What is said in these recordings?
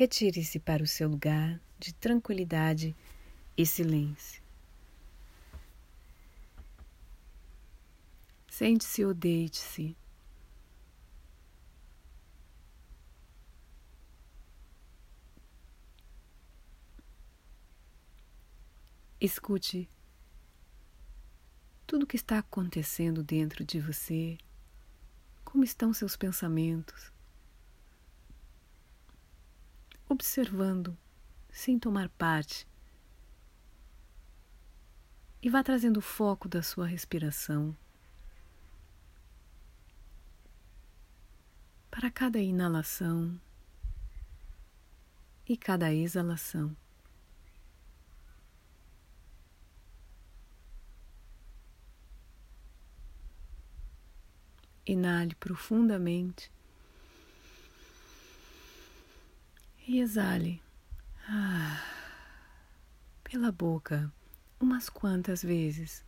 retire-se para o seu lugar de tranquilidade e silêncio. Sente-se ou deite-se. Escute tudo o que está acontecendo dentro de você, como estão seus pensamentos, observando sem tomar parte e vá trazendo o foco da sua respiração para cada inalação e cada exalação. Inale profundamente e exale. Ah, pela boca. Umas quantas vezes,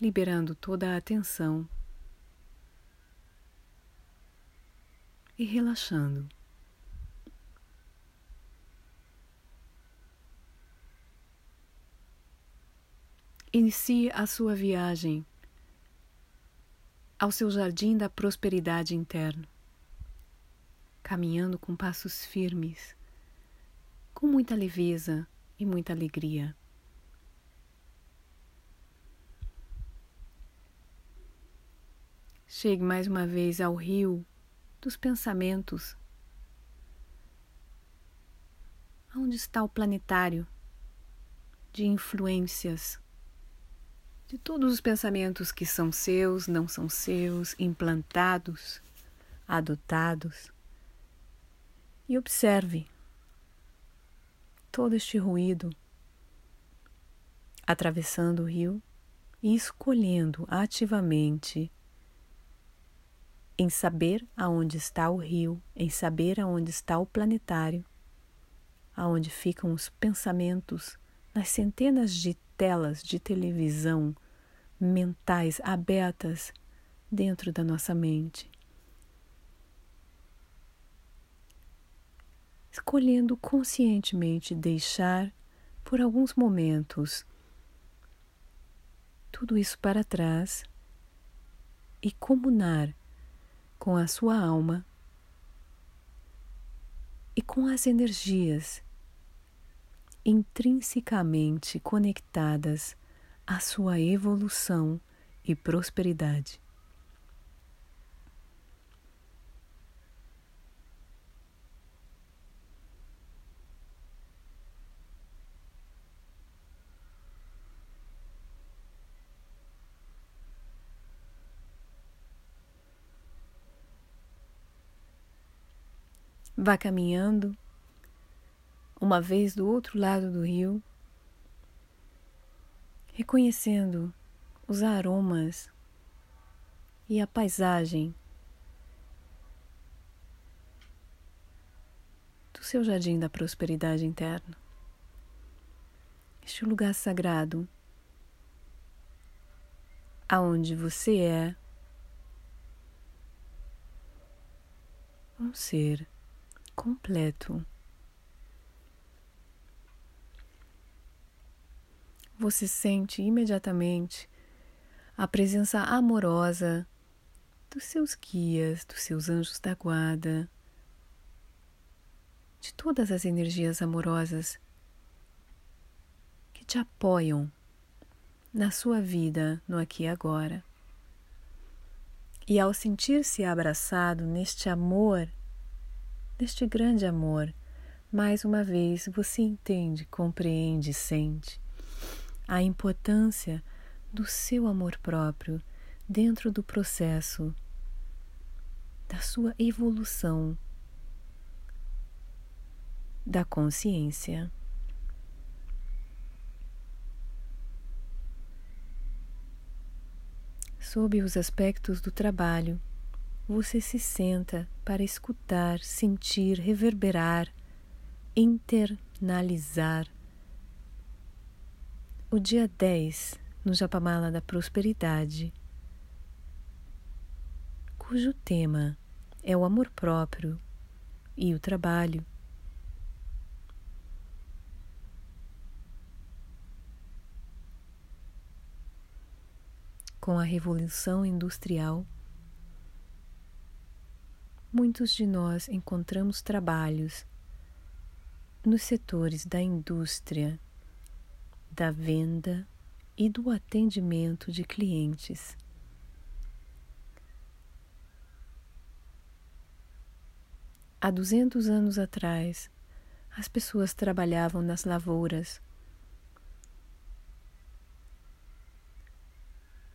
liberando toda a tensão e relaxando. Inicie a sua viagem ao seu jardim da prosperidade interno, caminhando com passos firmes, com muita leveza e muita alegria. Chegue mais uma vez ao rio dos pensamentos. Onde está o planetário de influências de todos os pensamentos que são seus, não são seus, implantados, adotados. E observe todo este ruído atravessando o rio e escolhendo ativamente em saber aonde está o rio, em saber aonde está o planetário, aonde ficam os pensamentos nas centenas de telas de televisão mentais abertas dentro da nossa mente. Escolhendo conscientemente deixar por alguns momentos tudo isso para trás e comunar com a sua alma e com as energias intrinsecamente conectadas à sua evolução e prosperidade. Vá caminhando uma vez do outro lado do rio, reconhecendo os aromas e a paisagem do seu jardim da prosperidade interna. Este lugar sagrado aonde você é um ser completo. você sente imediatamente a presença amorosa dos seus guias, dos seus anjos da guarda, de todas as energias amorosas que te apoiam na sua vida no aqui e agora. E ao sentir-se abraçado neste amor, neste grande amor, mais uma vez você entende, compreende, sente a importância do seu amor próprio dentro do processo da sua evolução da consciência. Sob os aspectos do trabalho, você se senta para escutar, sentir, reverberar, internalizar o dia 10 no Japamala da Prosperidade, cujo tema é o amor próprio e o trabalho. Com a Revolução Industrial, muitos de nós encontramos trabalhos nos setores da indústria, da venda e do atendimento de clientes. Há 200 anos atrás, as pessoas trabalhavam nas lavouras.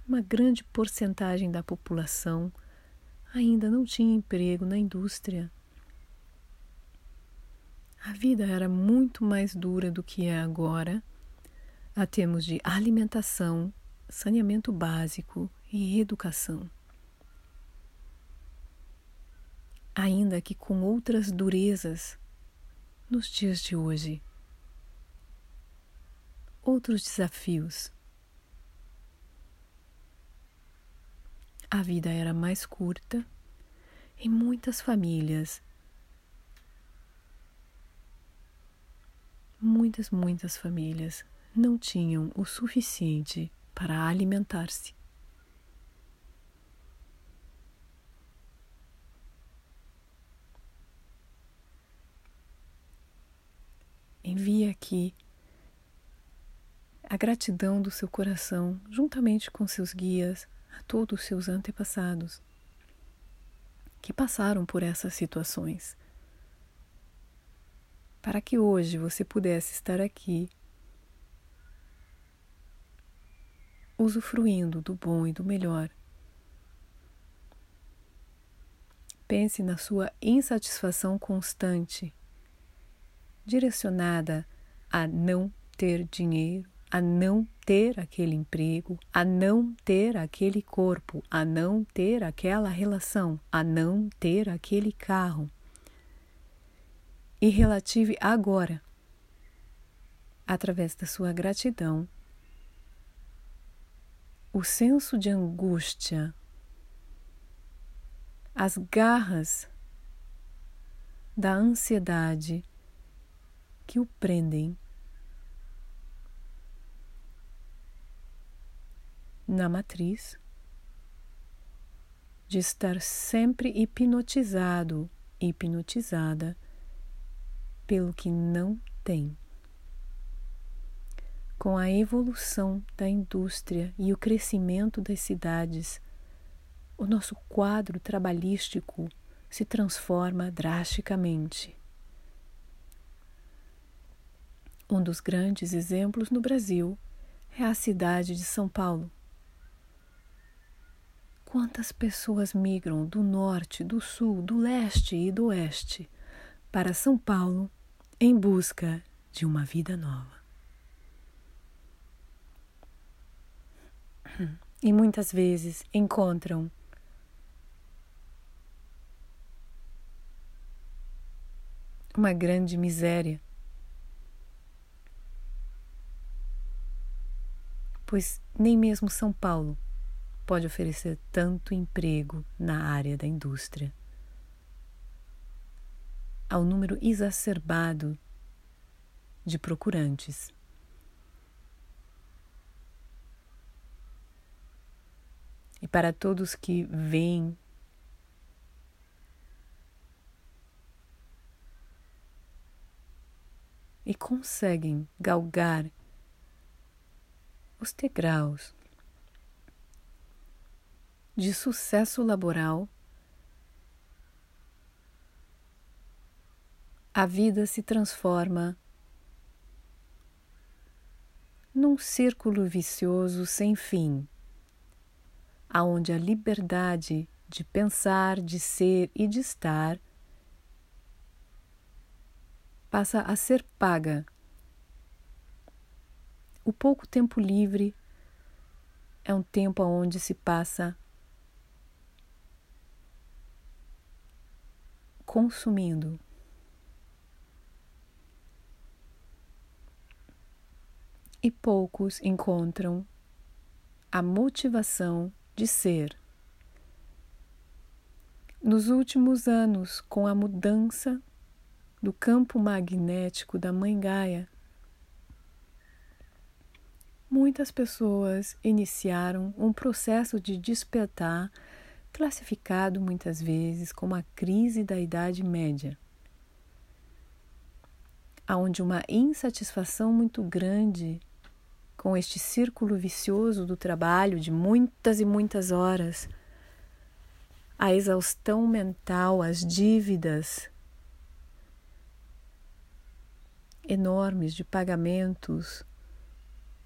Uma grande porcentagem da população ainda não tinha emprego na indústria. A vida era muito mais dura do que é agora, a termos de alimentação, saneamento básico e educação. Ainda que com outras durezas nos dias de hoje. Outros desafios. A vida era mais curta e muitas famílias, muitas, muitas famílias não tinham o suficiente para alimentar-se. Envie aqui a gratidão do seu coração, juntamente com seus guias, a todos os seus antepassados que passaram por essas situações, para que hoje você pudesse estar aqui usufruindo do bom e do melhor. Pense na sua insatisfação constante, direcionada a não ter dinheiro, a não ter aquele emprego, a não ter aquele corpo, a não ter aquela relação, a não ter aquele carro. E relative agora, através da sua gratidão, o senso de angústia, as garras da ansiedade que o prendem na matriz, de estar sempre hipnotizado, hipnotizada pelo que não tem. Com a evolução da indústria e o crescimento das cidades, o nosso quadro trabalhístico se transforma drasticamente. Um dos grandes exemplos no Brasil é a cidade de São Paulo. Quantas pessoas migram do norte, do sul, do leste e do oeste para São Paulo em busca de uma vida nova? E muitas vezes encontram uma grande miséria, pois nem mesmo São Paulo pode oferecer tanto emprego na área da indústria. Ao número exacerbado de procurantes. E para todos que veem e conseguem galgar os degraus de sucesso laboral, a vida se transforma num círculo vicioso sem fim, aonde a liberdade de pensar, de ser e de estar passa a ser paga. O pouco tempo livre é um tempo onde se passa consumindo. E poucos encontram a motivação de ser. Nos últimos anos, com a mudança do campo magnético da Mãe Gaia, muitas pessoas iniciaram um processo de despertar, classificado muitas vezes como a crise da Idade Média, onde uma insatisfação muito grande com este círculo vicioso do trabalho de muitas e muitas horas, a exaustão mental, as dívidas enormes de pagamentos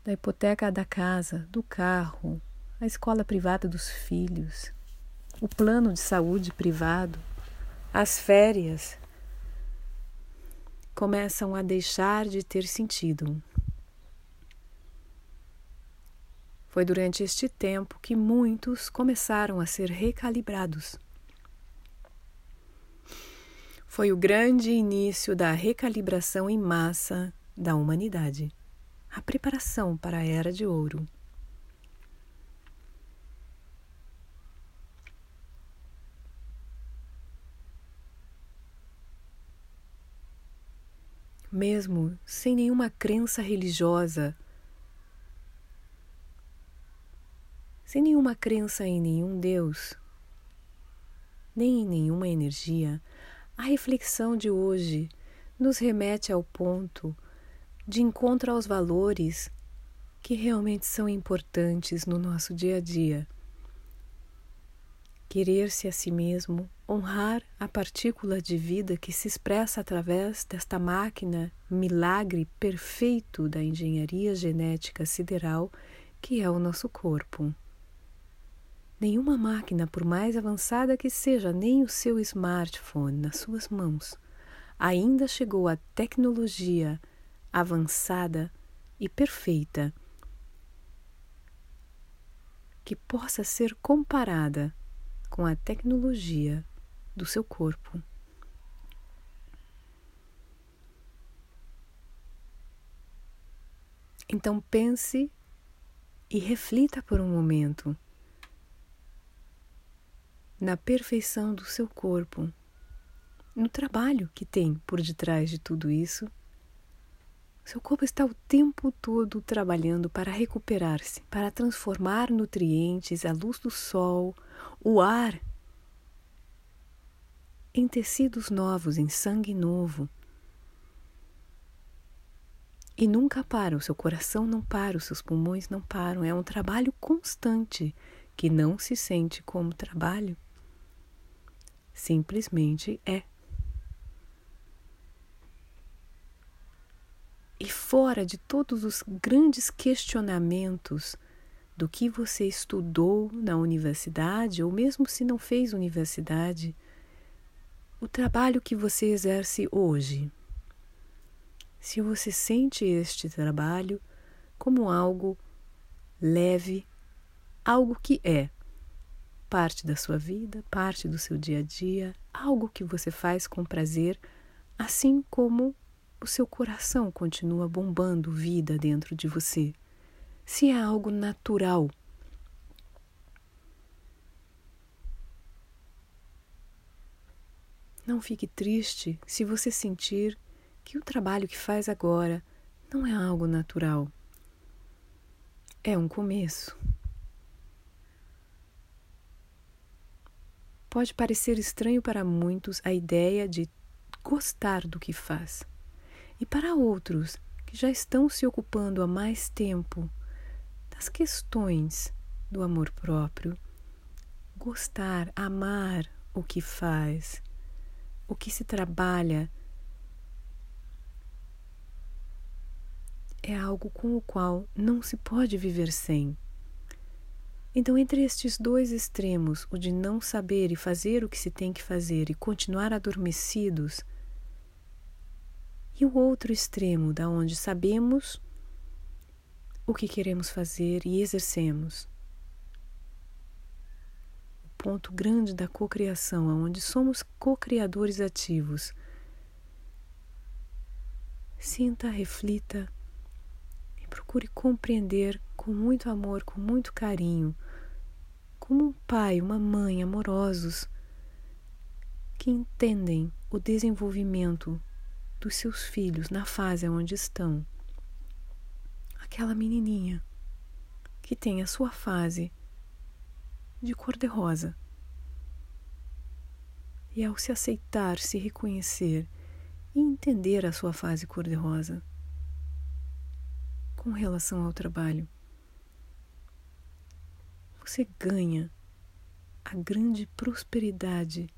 da hipoteca da casa, do carro, a escola privada dos filhos, o plano de saúde privado, as férias começam a deixar de ter sentido. Foi durante este tempo que muitos começaram a ser recalibrados. Foi o grande início da recalibração em massa da humanidade, a preparação para a Era de Ouro. Mesmo sem nenhuma crença religiosa sem nenhuma crença em nenhum Deus, nem em nenhuma energia, a reflexão de hoje nos remete ao ponto de encontro aos valores que realmente são importantes no nosso dia a dia. Querer-se a si mesmo, honrar a partícula de vida que se expressa através desta máquina milagre perfeito da engenharia genética sideral que é o nosso corpo. Nenhuma máquina, por mais avançada que seja, nem o seu smartphone nas suas mãos, ainda chegou à tecnologia avançada e perfeita que possa ser comparada com a tecnologia do seu corpo. Então pense e reflita por um momento na perfeição do seu corpo, no trabalho que tem por detrás de tudo isso. Seu corpo está o tempo todo trabalhando para recuperar-se, para transformar nutrientes, a luz do sol, o ar em tecidos novos, em sangue novo. E nunca para, o seu coração não para, os seus pulmões não param. É um trabalho constante que não se sente como trabalho, simplesmente é. E fora de todos os grandes questionamentos do que você estudou na universidade, ou mesmo se não fez universidade, o trabalho que você exerce hoje. Se você sente este trabalho como algo leve, algo que é parte da sua vida, parte do seu dia a dia, algo que você faz com prazer, assim como o seu coração continua bombando vida dentro de você. Se é algo natural, Não fique triste se você sentir que o trabalho que faz agora não é algo natural. É um começo. Pode parecer estranho para muitos a ideia de gostar do que faz. E para outros que já estão se ocupando há mais tempo das questões do amor próprio, gostar, amar o que faz, o que se trabalha, é algo com o qual não se pode viver sem. Então, entre estes dois extremos, o de não saber e fazer o que se tem que fazer e continuar adormecidos, e o outro extremo, da onde sabemos o que queremos fazer e exercemos. O ponto grande da cocriação, onde somos co-criadores ativos. Sinta, reflita e procure compreender com muito amor, com muito carinho como um pai, uma mãe amorosos que entendem o desenvolvimento dos seus filhos na fase onde estão. Aquela menininha que tem a sua fase de cor-de-rosa. E ao se aceitar, se reconhecer e entender a sua fase cor-de-rosa com relação ao trabalho, você ganha a grande prosperidade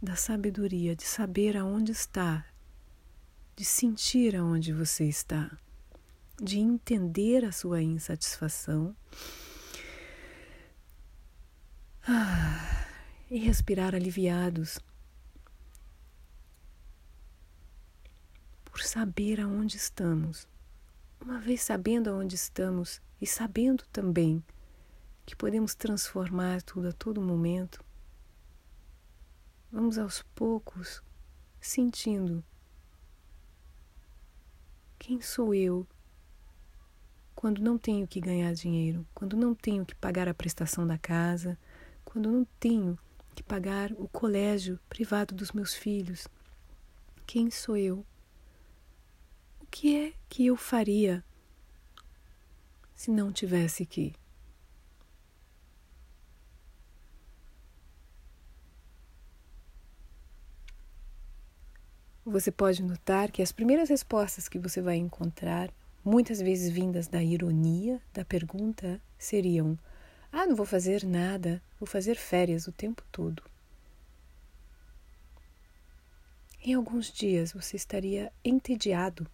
da sabedoria de saber aonde está, de sentir aonde você está, de entender a sua insatisfação ah, e respirar aliviados por saber aonde estamos. Uma vez sabendo aonde estamos e sabendo também que podemos transformar tudo a todo momento, vamos aos poucos sentindo quem sou eu quando não tenho que ganhar dinheiro, quando não tenho que pagar a prestação da casa, quando não tenho que pagar o colégio privado dos meus filhos. Quem sou eu? O que é que eu faria se não tivesse que? Você pode notar que as primeiras respostas que você vai encontrar, muitas vezes vindas da ironia da pergunta, seriam: Ah, não vou fazer nada, vou fazer férias o tempo todo. Em alguns dias você estaria entediado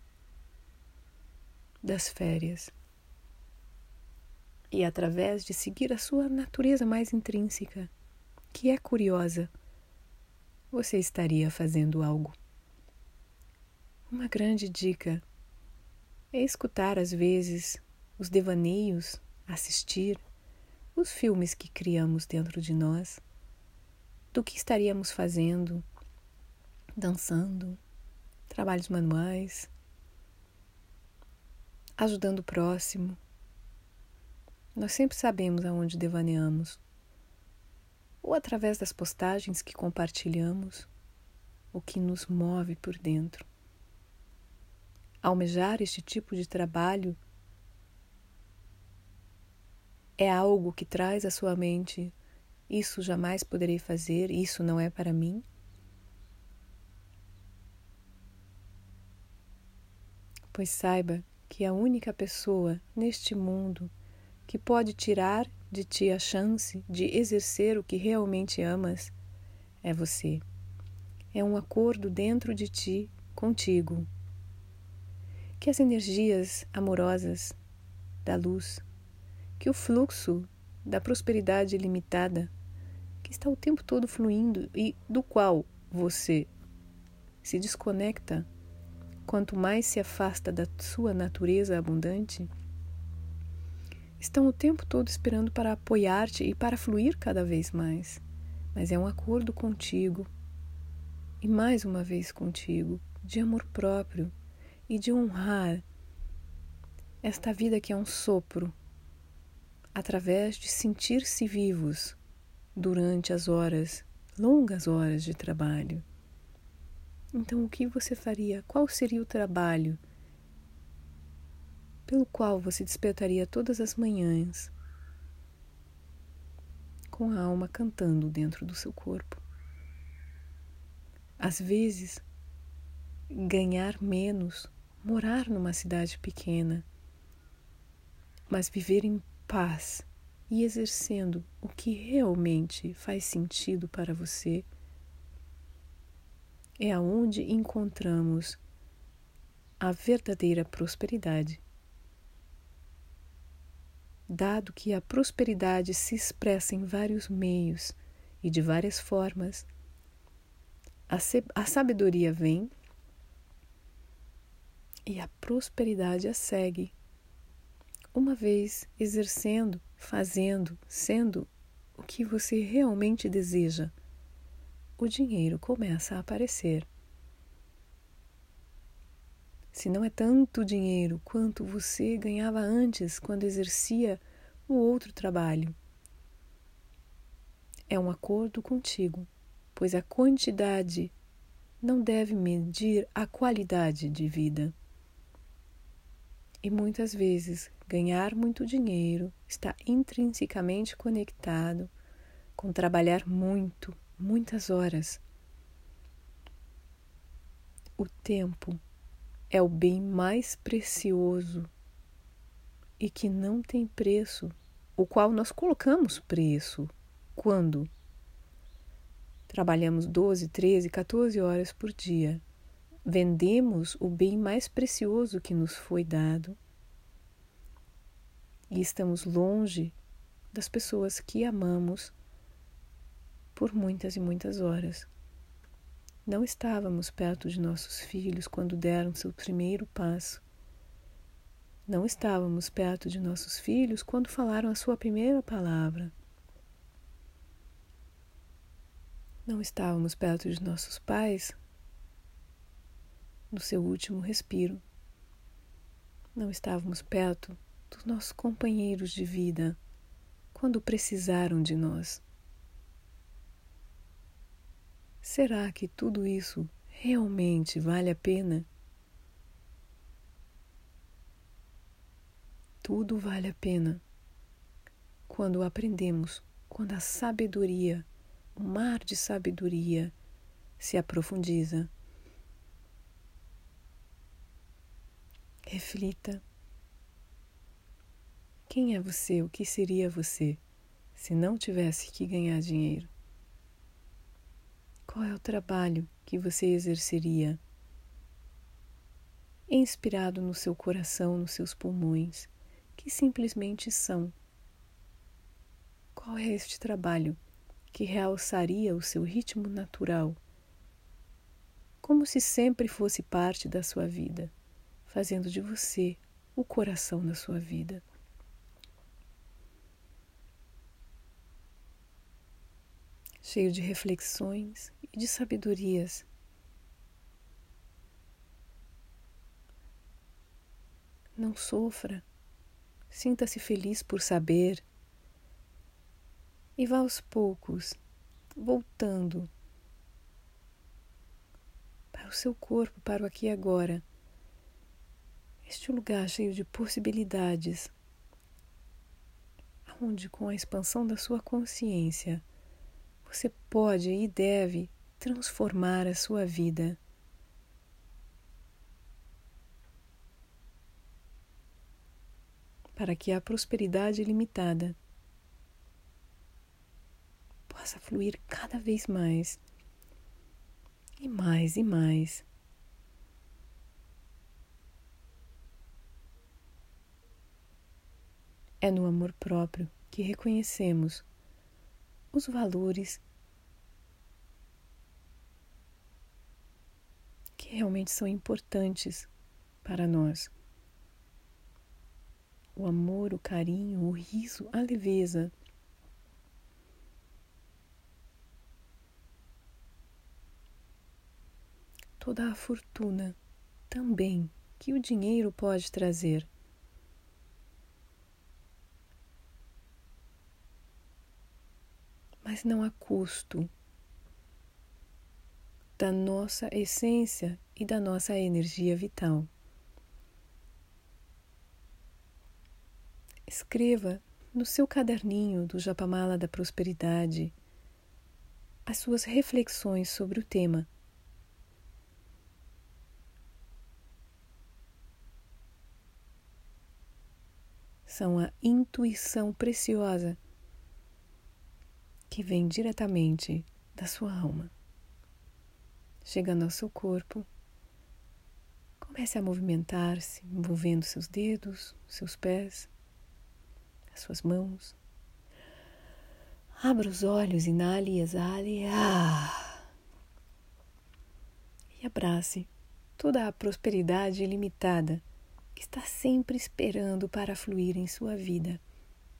das férias. E através de seguir a sua natureza mais intrínseca, que é curiosa, você estaria fazendo algo. Uma grande dica é escutar às vezes os devaneios, assistir os filmes que criamos dentro de nós, do que estaríamos fazendo, dançando, trabalhos manuais, ajudando o próximo. Nós sempre sabemos aonde devaneamos, ou através das postagens que compartilhamos, o que nos move por dentro. Almejar este tipo de trabalho é algo que traz à sua mente: isso jamais poderei fazer, isso não é para mim? Pois saiba que a única pessoa neste mundo que pode tirar de ti a chance de exercer o que realmente amas é você. É um acordo dentro de ti contigo que as energias amorosas da luz, que o fluxo da prosperidade ilimitada, que está o tempo todo fluindo e do qual você se desconecta quanto mais se afasta da sua natureza abundante, estão o tempo todo esperando para apoiar-te e para fluir cada vez mais. Mas é um acordo contigo e mais uma vez contigo, de amor próprio, e de honrar esta vida que é um sopro, através de sentir-se vivos durante as horas, longas horas de trabalho. Então, o que você faria? Qual seria o trabalho pelo qual você despertaria todas as manhãs com a alma cantando dentro do seu corpo? Às vezes, ganhar menos morar numa cidade pequena, mas viver em paz e exercendo o que realmente faz sentido para você, é aonde encontramos a verdadeira prosperidade. Dado que a prosperidade se expressa em vários meios e de várias formas, a, sabedoria vem e a prosperidade a segue. Uma vez exercendo, fazendo, sendo o que você realmente deseja, o dinheiro começa a aparecer. Se não é tanto dinheiro quanto você ganhava antes quando exercia o outro trabalho, é um acordo contigo, pois a quantidade não deve medir a qualidade de vida. E muitas vezes ganhar muito dinheiro está intrinsecamente conectado com trabalhar muito, muitas horas. O tempo é o bem mais precioso e que não tem preço, o qual nós colocamos preço quando trabalhamos 12, 13, 14 horas por dia. Vendemos o bem mais precioso que nos foi dado e estamos longe das pessoas que amamos por muitas e muitas horas. Não estávamos perto de nossos filhos quando deram seu primeiro passo. Não estávamos perto de nossos filhos quando falaram a sua primeira palavra. Não estávamos perto de nossos pais no seu último respiro. Não estávamos perto dos nossos companheiros de vida quando precisaram de nós. Será que tudo isso realmente vale a pena? Tudo vale a pena quando aprendemos, quando a sabedoria, o mar de sabedoria se aprofundiza. Reflita. Quem é você? O que seria você se não tivesse que ganhar dinheiro? Qual é o trabalho que você exerceria? Inspirado no seu coração, nos seus pulmões, que simplesmente são. Qual é este trabalho que realçaria o seu ritmo natural, como se sempre fosse parte da sua vida, fazendo de você o coração da sua vida? cheio de reflexões e de sabedorias. Não sofra, sinta-se feliz por saber e vá aos poucos voltando para o seu corpo, para o aqui e agora. Este lugar cheio de possibilidades, onde com a expansão da sua consciência você pode e deve transformar a sua vida. Para que a prosperidade ilimitada possa fluir cada vez mais e mais e mais. É no amor próprio que reconhecemos os valores que realmente são importantes para nós. O amor, o carinho, o riso, a leveza. Toda a fortuna também que o dinheiro pode trazer. Mas não a custo da nossa essência e da nossa energia vital. Escreva no seu caderninho do Japamala da Prosperidade as suas reflexões sobre o tema. São a intuição preciosa que vem diretamente da sua alma. Chegando ao seu corpo, comece a movimentar-se, envolvendo seus dedos, seus pés, as suas mãos. Abra os olhos, inale e exale. Ah! E abrace toda a prosperidade ilimitada que está sempre esperando para fluir em sua vida.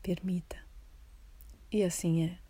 Permita. E assim é.